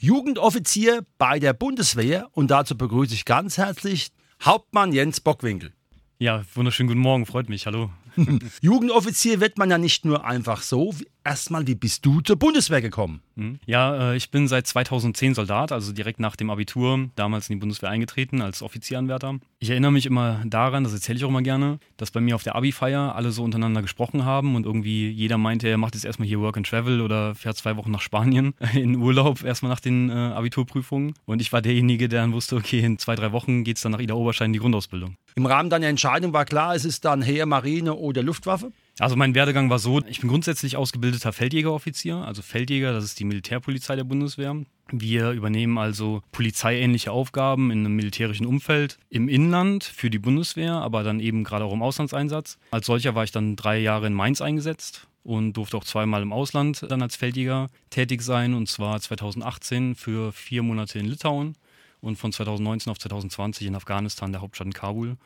Jugendoffizier bei der Bundeswehr und dazu begrüße ich ganz herzlich Hauptmann Jens Bockwinkel. Ja, wunderschönen guten Morgen, freut mich. Hallo. Jugendoffizier wird man ja nicht nur einfach so. Erstmal, wie bist du zur Bundeswehr gekommen? Hm? Ja, äh, ich bin seit 2010 Soldat, also direkt nach dem Abitur, damals in die Bundeswehr eingetreten als Offizieranwärter. Ich erinnere mich immer daran, das erzähle ich auch immer gerne, dass bei mir auf der Abi-Feier alle so untereinander gesprochen haben und irgendwie jeder meinte, er macht jetzt erstmal hier Work and Travel oder fährt zwei Wochen nach Spanien in Urlaub, erstmal nach den äh, Abiturprüfungen. Und ich war derjenige, der dann wusste, okay, in zwei, drei Wochen geht es dann nach Ida Oberschein in die Grundausbildung. Im Rahmen deiner Entscheidung war klar, es ist dann Heer, Marine oder Luftwaffe? Also mein Werdegang war so, ich bin grundsätzlich ausgebildeter Feldjägeroffizier. Also Feldjäger, das ist die Militärpolizei der Bundeswehr. Wir übernehmen also polizeiähnliche Aufgaben in einem militärischen Umfeld im Inland für die Bundeswehr, aber dann eben gerade auch im Auslandseinsatz. Als solcher war ich dann drei Jahre in Mainz eingesetzt und durfte auch zweimal im Ausland dann als Feldjäger tätig sein und zwar 2018 für vier Monate in Litauen und von 2019 auf 2020 in Afghanistan, der Hauptstadt in Kabul.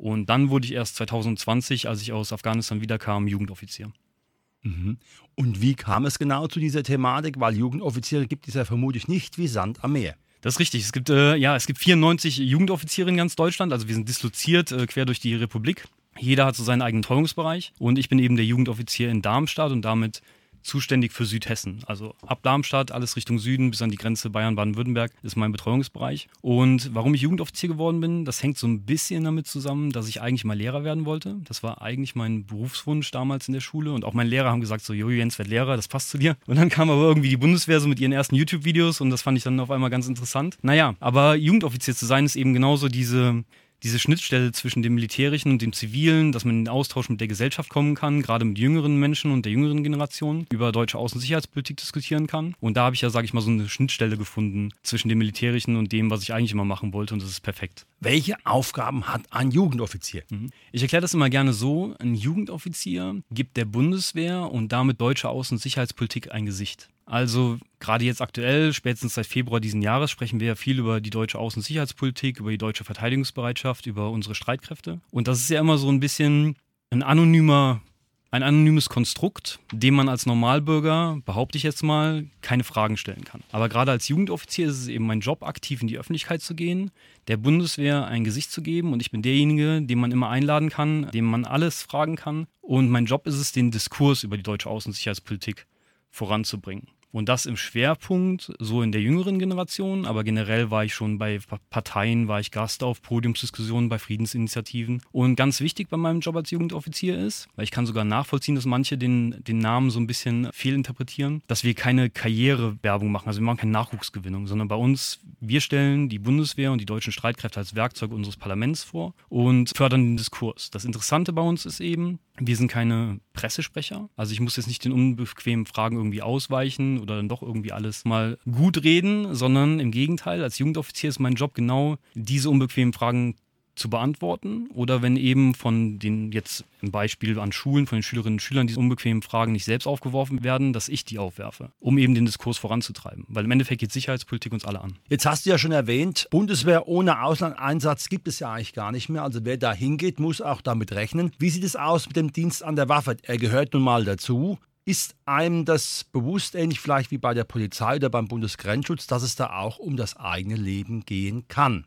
Und dann wurde ich erst 2020, als ich aus Afghanistan wiederkam, Jugendoffizier. Mhm. Und wie kam es genau zu dieser Thematik? Weil Jugendoffiziere gibt es ja vermutlich nicht wie Sand am Meer. Das ist richtig. Es gibt, äh, ja, es gibt 94 Jugendoffiziere in ganz Deutschland. Also wir sind disloziert äh, quer durch die Republik. Jeder hat so seinen eigenen Treuungsbereich. Und ich bin eben der Jugendoffizier in Darmstadt und damit zuständig für Südhessen. Also ab Darmstadt, alles Richtung Süden bis an die Grenze Bayern-Baden-Württemberg ist mein Betreuungsbereich. Und warum ich Jugendoffizier geworden bin, das hängt so ein bisschen damit zusammen, dass ich eigentlich mal Lehrer werden wollte. Das war eigentlich mein Berufswunsch damals in der Schule. Und auch meine Lehrer haben gesagt, so, Jojo Jens wird Lehrer, das passt zu dir. Und dann kam aber irgendwie die Bundeswehr so mit ihren ersten YouTube-Videos und das fand ich dann auf einmal ganz interessant. Naja, aber Jugendoffizier zu sein ist eben genauso diese diese Schnittstelle zwischen dem Militärischen und dem Zivilen, dass man in den Austausch mit der Gesellschaft kommen kann, gerade mit jüngeren Menschen und der jüngeren Generation, über deutsche Außen- und Sicherheitspolitik diskutieren kann. Und da habe ich ja, sage ich mal, so eine Schnittstelle gefunden zwischen dem Militärischen und dem, was ich eigentlich immer machen wollte und das ist perfekt. Welche Aufgaben hat ein Jugendoffizier? Mhm. Ich erkläre das immer gerne so, ein Jugendoffizier gibt der Bundeswehr und damit deutscher Außen- und Sicherheitspolitik ein Gesicht. Also gerade jetzt aktuell, spätestens seit Februar diesen Jahres, sprechen wir ja viel über die deutsche Außen- und Sicherheitspolitik, über die deutsche Verteidigungsbereitschaft, über unsere Streitkräfte. Und das ist ja immer so ein bisschen ein anonymer, ein anonymes Konstrukt, dem man als Normalbürger, behaupte ich jetzt mal, keine Fragen stellen kann. Aber gerade als Jugendoffizier ist es eben mein Job, aktiv in die Öffentlichkeit zu gehen, der Bundeswehr ein Gesicht zu geben und ich bin derjenige, den man immer einladen kann, dem man alles fragen kann. Und mein Job ist es, den Diskurs über die deutsche Außen- und Sicherheitspolitik voranzubringen. Und das im Schwerpunkt, so in der jüngeren Generation, aber generell war ich schon bei Parteien, war ich Gast auf Podiumsdiskussionen, bei Friedensinitiativen. Und ganz wichtig bei meinem Job als Jugendoffizier ist, weil ich kann sogar nachvollziehen, dass manche den, den Namen so ein bisschen fehlinterpretieren, dass wir keine Karrierewerbung machen, also wir machen keine Nachwuchsgewinnung, sondern bei uns, wir stellen die Bundeswehr und die deutschen Streitkräfte als Werkzeug unseres Parlaments vor und fördern den Diskurs. Das Interessante bei uns ist eben, wir sind keine Pressesprecher. Also ich muss jetzt nicht den unbequemen Fragen irgendwie ausweichen oder dann doch irgendwie alles mal gut reden, sondern im Gegenteil, als Jugendoffizier ist mein Job genau, diese unbequemen Fragen zu beantworten oder wenn eben von den jetzt im Beispiel an Schulen, von den Schülerinnen und Schülern diese unbequemen Fragen nicht selbst aufgeworfen werden, dass ich die aufwerfe, um eben den Diskurs voranzutreiben. Weil im Endeffekt geht Sicherheitspolitik uns alle an. Jetzt hast du ja schon erwähnt, Bundeswehr ohne Auslandeinsatz gibt es ja eigentlich gar nicht mehr. Also wer da hingeht, muss auch damit rechnen. Wie sieht es aus mit dem Dienst an der Waffe? Er gehört nun mal dazu. Ist einem das bewusst, ähnlich vielleicht wie bei der Polizei oder beim Bundesgrenzschutz, dass es da auch um das eigene Leben gehen kann?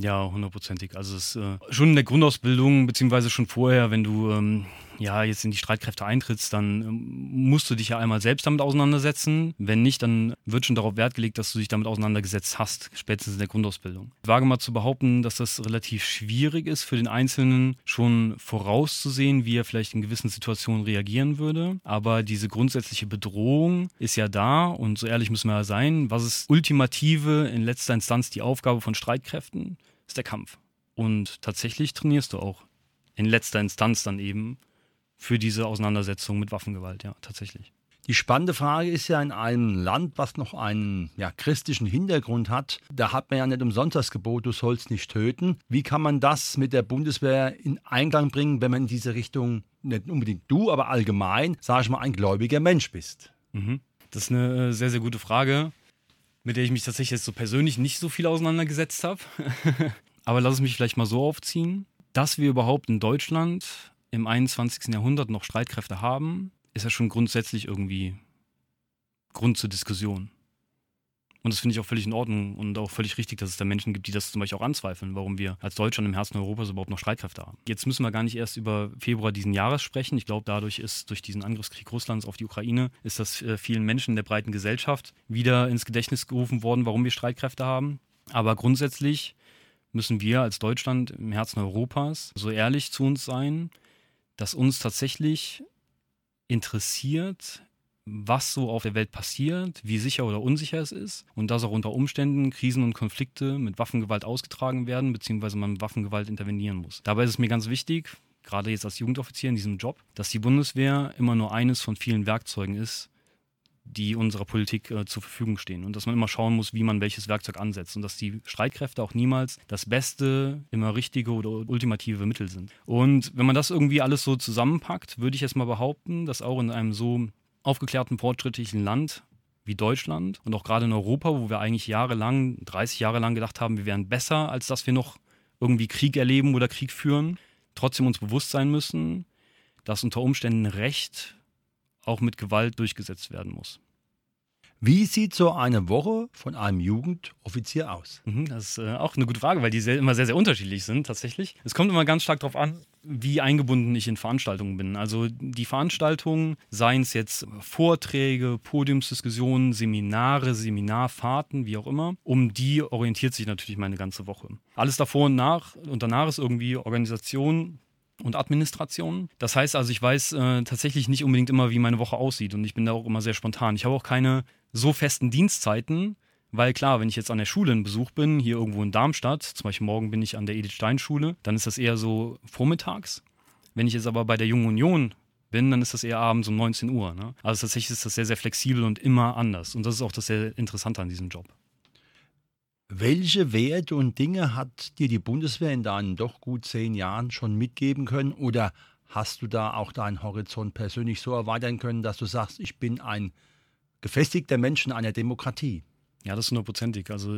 Ja, hundertprozentig. Also es äh, schon in der Grundausbildung, beziehungsweise schon vorher, wenn du ähm, ja jetzt in die Streitkräfte eintrittst, dann ähm, musst du dich ja einmal selbst damit auseinandersetzen. Wenn nicht, dann wird schon darauf Wert gelegt, dass du dich damit auseinandergesetzt hast, spätestens in der Grundausbildung. Ich wage mal zu behaupten, dass das relativ schwierig ist für den Einzelnen, schon vorauszusehen, wie er vielleicht in gewissen Situationen reagieren würde. Aber diese grundsätzliche Bedrohung ist ja da und so ehrlich müssen wir ja sein. Was ist ultimative, in letzter Instanz die Aufgabe von Streitkräften? Ist der Kampf. Und tatsächlich trainierst du auch in letzter Instanz dann eben für diese Auseinandersetzung mit Waffengewalt, ja, tatsächlich. Die spannende Frage ist ja in einem Land, was noch einen ja, christlichen Hintergrund hat, da hat man ja nicht umsonst das Gebot, du sollst nicht töten. Wie kann man das mit der Bundeswehr in Einklang bringen, wenn man in diese Richtung, nicht unbedingt du, aber allgemein, sage ich mal, ein gläubiger Mensch bist? Mhm. Das ist eine äh, sehr, sehr gute Frage, mit der ich mich tatsächlich jetzt so persönlich nicht so viel auseinandergesetzt habe. aber lass es mich vielleicht mal so aufziehen, dass wir überhaupt in Deutschland im 21. Jahrhundert noch Streitkräfte haben, ist ja schon grundsätzlich irgendwie Grund zur Diskussion. Und das finde ich auch völlig in Ordnung und auch völlig richtig, dass es da Menschen gibt, die das zum Beispiel auch anzweifeln, warum wir als Deutschland im Herzen Europas überhaupt noch Streitkräfte haben. Jetzt müssen wir gar nicht erst über Februar diesen Jahres sprechen. Ich glaube, dadurch ist durch diesen Angriffskrieg Russlands auf die Ukraine, ist das äh, vielen Menschen der breiten Gesellschaft wieder ins Gedächtnis gerufen worden, warum wir Streitkräfte haben. Aber grundsätzlich müssen wir als Deutschland im Herzen Europas so ehrlich zu uns sein, dass uns tatsächlich interessiert, was so auf der Welt passiert, wie sicher oder unsicher es ist und dass auch unter Umständen Krisen und Konflikte mit Waffengewalt ausgetragen werden, beziehungsweise man mit Waffengewalt intervenieren muss. Dabei ist es mir ganz wichtig, gerade jetzt als Jugendoffizier in diesem Job, dass die Bundeswehr immer nur eines von vielen Werkzeugen ist, die unserer Politik äh, zur Verfügung stehen und dass man immer schauen muss, wie man welches Werkzeug ansetzt und dass die Streitkräfte auch niemals das beste, immer richtige oder ultimative Mittel sind. Und wenn man das irgendwie alles so zusammenpackt, würde ich jetzt mal behaupten, dass auch in einem so aufgeklärten, fortschrittlichen Land wie Deutschland und auch gerade in Europa, wo wir eigentlich jahrelang, 30 Jahre lang gedacht haben, wir wären besser, als dass wir noch irgendwie Krieg erleben oder Krieg führen, trotzdem uns bewusst sein müssen, dass unter Umständen Recht auch mit Gewalt durchgesetzt werden muss. Wie sieht so eine Woche von einem Jugendoffizier aus? Mhm, das ist äh, auch eine gute Frage, weil die immer sehr, sehr unterschiedlich sind tatsächlich. Es kommt immer ganz stark darauf an, wie eingebunden ich in Veranstaltungen bin. Also die Veranstaltungen, seien es jetzt Vorträge, Podiumsdiskussionen, Seminare, Seminarfahrten, wie auch immer, um die orientiert sich natürlich meine ganze Woche. Alles davor und nach und danach ist irgendwie Organisation, und Administration. Das heißt also, ich weiß äh, tatsächlich nicht unbedingt immer, wie meine Woche aussieht und ich bin da auch immer sehr spontan. Ich habe auch keine so festen Dienstzeiten, weil klar, wenn ich jetzt an der Schule in Besuch bin, hier irgendwo in Darmstadt, zum Beispiel morgen bin ich an der Edith Stein Schule, dann ist das eher so vormittags. Wenn ich jetzt aber bei der Jungen Union bin, dann ist das eher abends um 19 Uhr. Ne? Also tatsächlich ist das sehr, sehr flexibel und immer anders. Und das ist auch das sehr Interessante an diesem Job. Welche Werte und Dinge hat dir die Bundeswehr in deinen doch gut zehn Jahren schon mitgeben können? Oder hast du da auch deinen Horizont persönlich so erweitern können, dass du sagst, ich bin ein gefestigter Mensch in einer Demokratie? Ja, das ist hundertprozentig. Also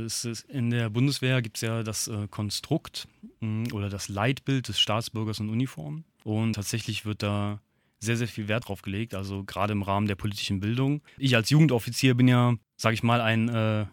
in der Bundeswehr gibt es ja das äh, Konstrukt mh, hm, oder das Leitbild des Staatsbürgers in Uniform. Und tatsächlich wird da sehr, sehr viel Wert drauf gelegt, also gerade im Rahmen der politischen Bildung. Ich als Jugendoffizier bin ja, sage ich mal, ein äh,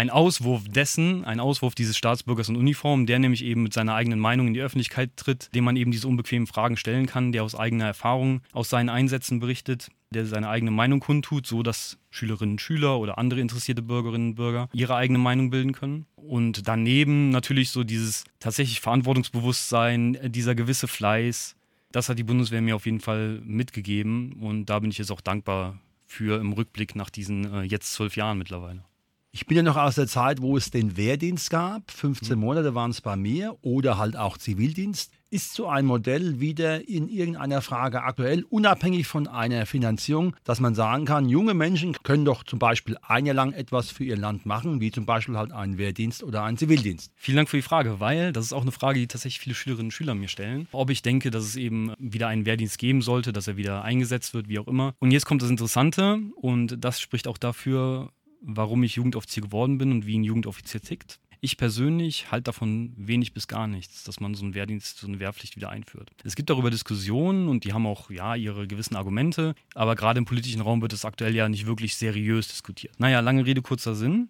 ein Auswurf dessen, ein Auswurf dieses Staatsbürgers in Uniform, der nämlich eben mit seiner eigenen Meinung in die Öffentlichkeit tritt, dem man eben diese unbequemen Fragen stellen kann, der aus eigener Erfahrung, aus seinen Einsätzen berichtet, der seine eigene Meinung kundtut, so dass Schülerinnen und Schüler oder andere interessierte Bürgerinnen und Bürger ihre eigene Meinung bilden können. Und daneben natürlich so dieses tatsächlich Verantwortungsbewusstsein, dieser gewisse Fleiß, das hat die Bundeswehr mir auf jeden Fall mitgegeben und da bin ich jetzt auch dankbar für im Rückblick nach diesen äh, jetzt zwölf Jahren mittlerweile. Ich bin ja noch aus der Zeit, wo es den Wehrdienst gab. 15 mhm. Monate waren es bei mir oder halt auch Zivildienst. Ist so ein Modell wieder in irgendeiner Frage aktuell, unabhängig von einer Finanzierung, dass man sagen kann, junge Menschen können doch zum Beispiel ein Jahr lang etwas für ihr Land machen, wie zum Beispiel halt einen Wehrdienst oder einen Zivildienst? Vielen Dank für die Frage, weil das ist auch eine Frage, die tatsächlich viele Schülerinnen und Schüler mir stellen. Ob ich denke, dass es eben wieder einen Wehrdienst geben sollte, dass er wieder eingesetzt wird, wie auch immer. Und jetzt kommt das Interessante und das spricht auch dafür, warum ich Jugendoffizier geworden bin und wie ein Jugendoffizier tickt. Ich persönlich halte davon wenig bis gar nichts, dass man so einen Wehrdienst, so eine Wehrpflicht wieder einführt. Es gibt darüber Diskussionen und die haben auch ja ihre gewissen Argumente, aber gerade im politischen Raum wird es aktuell ja nicht wirklich seriös diskutiert. Naja, lange Rede, kurzer Sinn.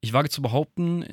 Ich wage zu behaupten,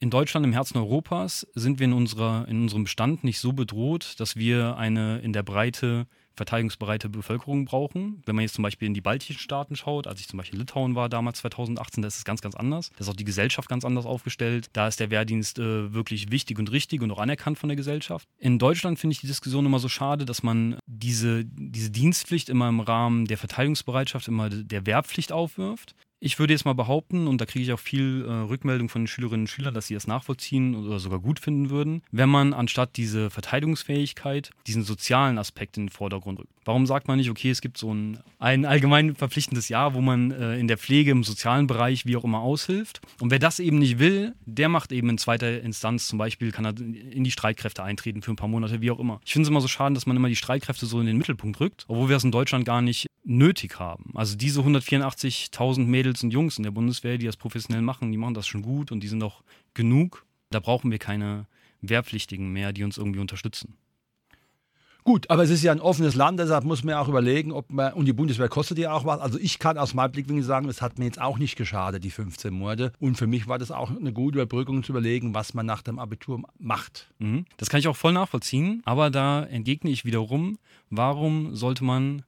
in Deutschland, im Herzen Europas, sind wir in, unserer, in unserem Bestand nicht so bedroht, dass wir eine in der Breite verteidigungsbereite Bevölkerung brauchen. Wenn man jetzt zum Beispiel in die baltischen Staaten schaut, als ich zum Beispiel in Litauen war damals 2018, da ist es ganz, ganz anders. Da ist auch die Gesellschaft ganz anders aufgestellt. Da ist der Wehrdienst äh, wirklich wichtig und richtig und auch anerkannt von der Gesellschaft. In Deutschland finde ich die Diskussion immer so schade, dass man diese, diese Dienstpflicht immer im Rahmen der Verteidigungsbereitschaft, immer der Wehrpflicht aufwirft. Ich würde jetzt mal behaupten, und da kriege ich auch viel äh, Rückmeldung von den Schülerinnen und Schülern, dass sie das nachvollziehen oder sogar gut finden würden, wenn man anstatt diese Verteidigungsfähigkeit diesen sozialen Aspekt in den Vordergrund rückt. Warum sagt man nicht, okay, es gibt so ein, ein allgemein verpflichtendes Jahr, wo man äh, in der Pflege, im sozialen Bereich, wie auch immer aushilft? Und wer das eben nicht will, der macht eben in zweiter Instanz zum Beispiel, kann er in die Streitkräfte eintreten für ein paar Monate, wie auch immer. Ich finde es immer so schade, dass man immer die Streitkräfte so in den Mittelpunkt rückt, obwohl wir es in Deutschland gar nicht nötig haben. Also diese 184.000 Mädels und Jungs in der Bundeswehr, die das professionell machen, die machen das schon gut und die sind auch genug. Da brauchen wir keine Wehrpflichtigen mehr, die uns irgendwie unterstützen. Gut, aber es ist ja ein offenes Land, deshalb muss man auch überlegen, ob man, und die Bundeswehr kostet ja auch was. Also ich kann aus meinem Blickwinkel sagen, es hat mir jetzt auch nicht geschadet, die 15 Monate. Und für mich war das auch eine gute Überbrückung zu überlegen, was man nach dem Abitur macht. Mhm. Das kann ich auch voll nachvollziehen, aber da entgegne ich wiederum, warum sollte man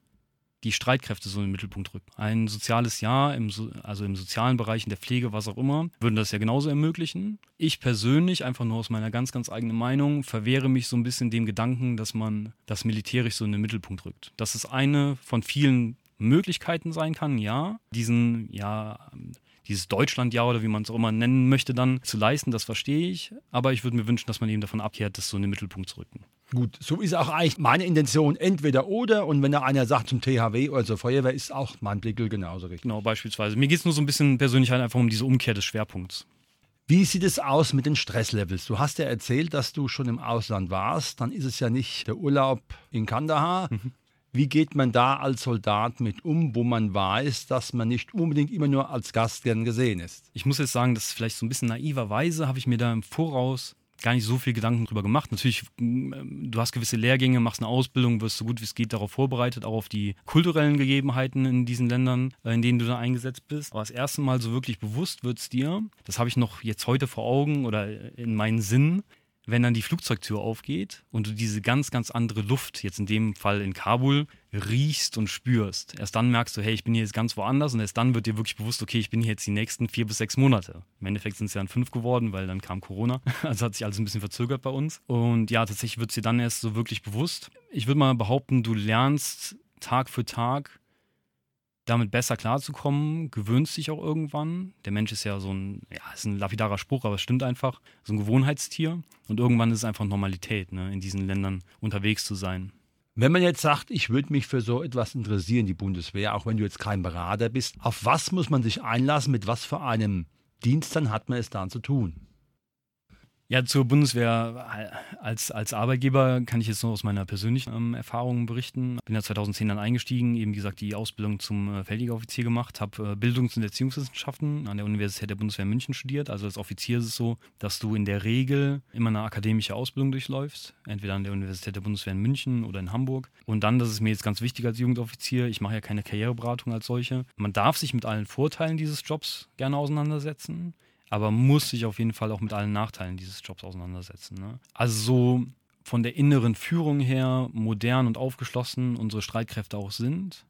die Streitkräfte so in den Mittelpunkt rücken. Ein soziales Jahr, im so also im sozialen Bereich, in der Pflege, was auch immer, würden das ja genauso ermöglichen. Ich persönlich, einfach nur aus meiner ganz, ganz eigenen Meinung, verwehre mich so ein bisschen dem Gedanken, dass man das militärisch so in den Mittelpunkt rückt. Dass es eine von vielen Möglichkeiten sein kann, ja. Diesen, ja, dieses Deutschlandjahr oder wie man es auch immer nennen möchte, dann zu leisten, das verstehe ich. Aber ich würde mir wünschen, dass man eben davon abkehrt, das so in den Mittelpunkt zu rücken. Gut, so ist auch eigentlich meine Intention, entweder oder. Und wenn da einer sagt zum THW oder zur Feuerwehr, ist auch mein Blickel genauso richtig. Genau, beispielsweise. Mir geht es nur so ein bisschen persönlich halt einfach um diese Umkehr des Schwerpunkts. Wie sieht es aus mit den Stresslevels? Du hast ja erzählt, dass du schon im Ausland warst. Dann ist es ja nicht der Urlaub in Kandahar. Mhm. Wie geht man da als Soldat mit um, wo man weiß, dass man nicht unbedingt immer nur als Gast gern gesehen ist? Ich muss jetzt sagen, dass vielleicht so ein bisschen naiverweise habe ich mir da im Voraus gar nicht so viel Gedanken drüber gemacht. Natürlich, mm, du hast gewisse Lehrgänge, machst eine Ausbildung, wirst so gut wie es geht darauf vorbereitet, auch auf die kulturellen Gegebenheiten in diesen Ländern, äh, in denen du da eingesetzt bist. Aber das erste Mal so wirklich bewusst wird es dir, das habe ich noch jetzt heute vor Augen oder in meinen Sinn, wenn dann die Flugzeugtür aufgeht und du diese ganz, ganz andere Luft, jetzt in dem Fall in Kabul, riechst und spürst. Erst dann merkst du, hey, ich bin hier jetzt ganz woanders und erst dann wird dir wirklich bewusst, okay, ich bin hier jetzt die nächsten vier bis sechs Monate. Im Endeffekt sind es ja dann fünf geworden, weil dann kam Corona. Also hat sich alles ein bisschen verzögert bei uns. Und ja, tatsächlich wird es dir dann erst so wirklich bewusst. Ich würde mal behaupten, du lernst Tag für Tag damit besser klarzukommen, gewöhnst dich auch irgendwann. Der Mensch ist ja so ein, ja, ist ein lapidarer Spruch, aber es stimmt einfach, so ein Gewohnheitstier. Und irgendwann ist es einfach Normalität, ne, in diesen Ländern unterwegs zu sein. Wenn man jetzt sagt, ich würde mich für so etwas interessieren, die Bundeswehr, auch wenn du jetzt kein Berater bist, auf was muss man sich einlassen, mit was für einem Dienst dann hat man es dann zu tun? Ja, zur Bundeswehr äh, als, als Arbeitgeber kann ich jetzt nur aus meiner persönlichen ähm, Erfahrung berichten. Bin ja 2010 dann eingestiegen, eben wie gesagt die Ausbildung zum äh, Feldjägeroffizier gemacht, habe äh, Bildungs- und Erziehungswissenschaften an der Universität der Bundeswehr München studiert. Also als Offizier ist es so, dass du in der Regel immer eine akademische Ausbildung durchläufst, entweder an der Universität der Bundeswehr in München oder in Hamburg. Und dann, das ist mir jetzt ganz wichtig als Jugendoffizier, ich mache ja keine Karriereberatung als solche. Man darf sich mit allen Vorteilen dieses Jobs gerne auseinandersetzen aber muss sich auf jeden Fall auch mit allen Nachteilen dieses Jobs auseinandersetzen. Ne? Also so von der inneren Führung her modern und aufgeschlossen unsere Streitkräfte auch sind,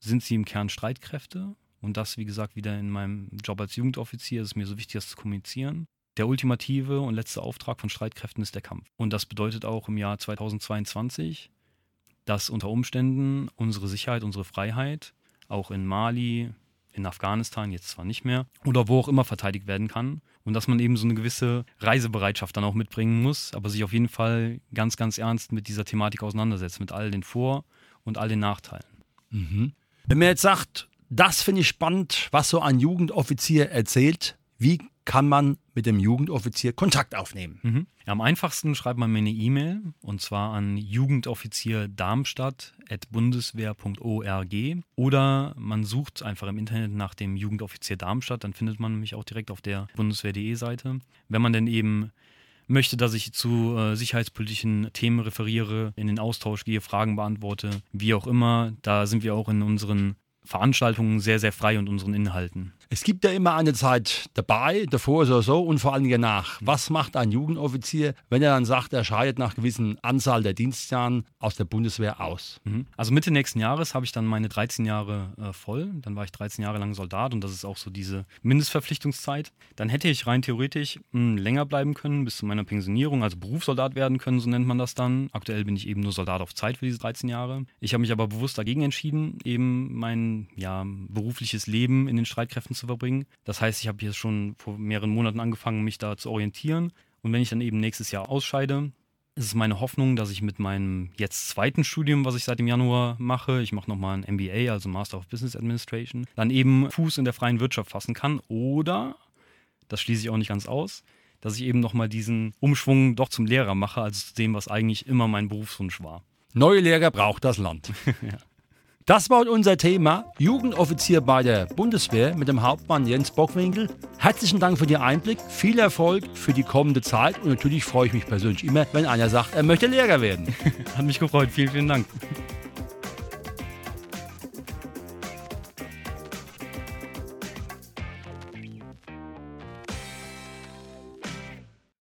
sind sie im Kern Streitkräfte. Und das, wie gesagt, wieder in meinem Job als Jugendoffizier ist es mir so wichtig, das zu kommunizieren. Der ultimative und letzte Auftrag von Streitkräften ist der Kampf. Und das bedeutet auch im Jahr 2022, dass unter Umständen unsere Sicherheit, unsere Freiheit auch in Mali, in Afghanistan, jetzt zwar nicht mehr, oder wo auch immer verteidigt werden kann. Und dass man eben so eine gewisse Reisebereitschaft dann auch mitbringen muss, aber sich auf jeden Fall ganz, ganz ernst mit dieser Thematik auseinandersetzt, mit all den Vor- und all den Nachteilen. Mhm. Wenn man jetzt sagt, das finde ich spannend, was so ein Jugendoffizier erzählt, wie kann man mit dem Jugendoffizier Kontakt aufnehmen? Mhm. Am einfachsten schreibt man mir eine E-Mail und zwar an jugendoffizier-darmstadt.bundeswehr.org oder man sucht einfach im Internet nach dem Jugendoffizier Darmstadt, dann findet man mich auch direkt auf der bundeswehr.de Seite. Wenn man denn eben möchte, dass ich zu äh, sicherheitspolitischen Themen referiere, in den Austausch gehe, Fragen beantworte, wie auch immer, da sind wir auch in unseren Veranstaltungen sehr, sehr frei und unseren Inhalten. Es gibt ja immer eine Zeit dabei, davor so, so und vor allem danach. Was macht ein Jugendoffizier, wenn er dann sagt, er scheidet nach gewissen Anzahl der Dienstjahren aus der Bundeswehr aus? Mhm. Also Mitte nächsten Jahres habe ich dann meine 13 Jahre äh, voll. Dann war ich 13 Jahre lang Soldat und das ist auch so diese Mindestverpflichtungszeit. Dann hätte ich rein theoretisch hm, länger bleiben können bis zu meiner Pensionierung, also Berufssoldat werden können, so nennt man das dann. Aktuell bin ich eben nur Soldat auf Zeit für diese 13 Jahre. Ich habe mich aber bewusst dagegen entschieden, eben mein ja, berufliches Leben in den Streitkräften zu verbringen. Das heißt, ich habe jetzt schon vor mehreren Monaten angefangen, mich da zu orientieren. Und wenn ich dann eben nächstes Jahr ausscheide, ist es meine Hoffnung, dass ich mit meinem jetzt zweiten Studium, was ich seit dem Januar mache, ich mache nochmal ein MBA, also Master of Business Administration, dann eben Fuß in der freien Wirtschaft fassen kann. Oder, das schließe ich auch nicht ganz aus, dass ich eben nochmal diesen Umschwung doch zum Lehrer mache, also zu dem, was eigentlich immer mein Berufswunsch war. Neue Lehrer braucht das Land. ja. Das war unser Thema Jugendoffizier bei der Bundeswehr mit dem Hauptmann Jens Bockwinkel. Herzlichen Dank für den Einblick, viel Erfolg für die kommende Zeit und natürlich freue ich mich persönlich immer, wenn einer sagt, er möchte Lehrer werden. Hat mich gefreut, vielen, vielen Dank.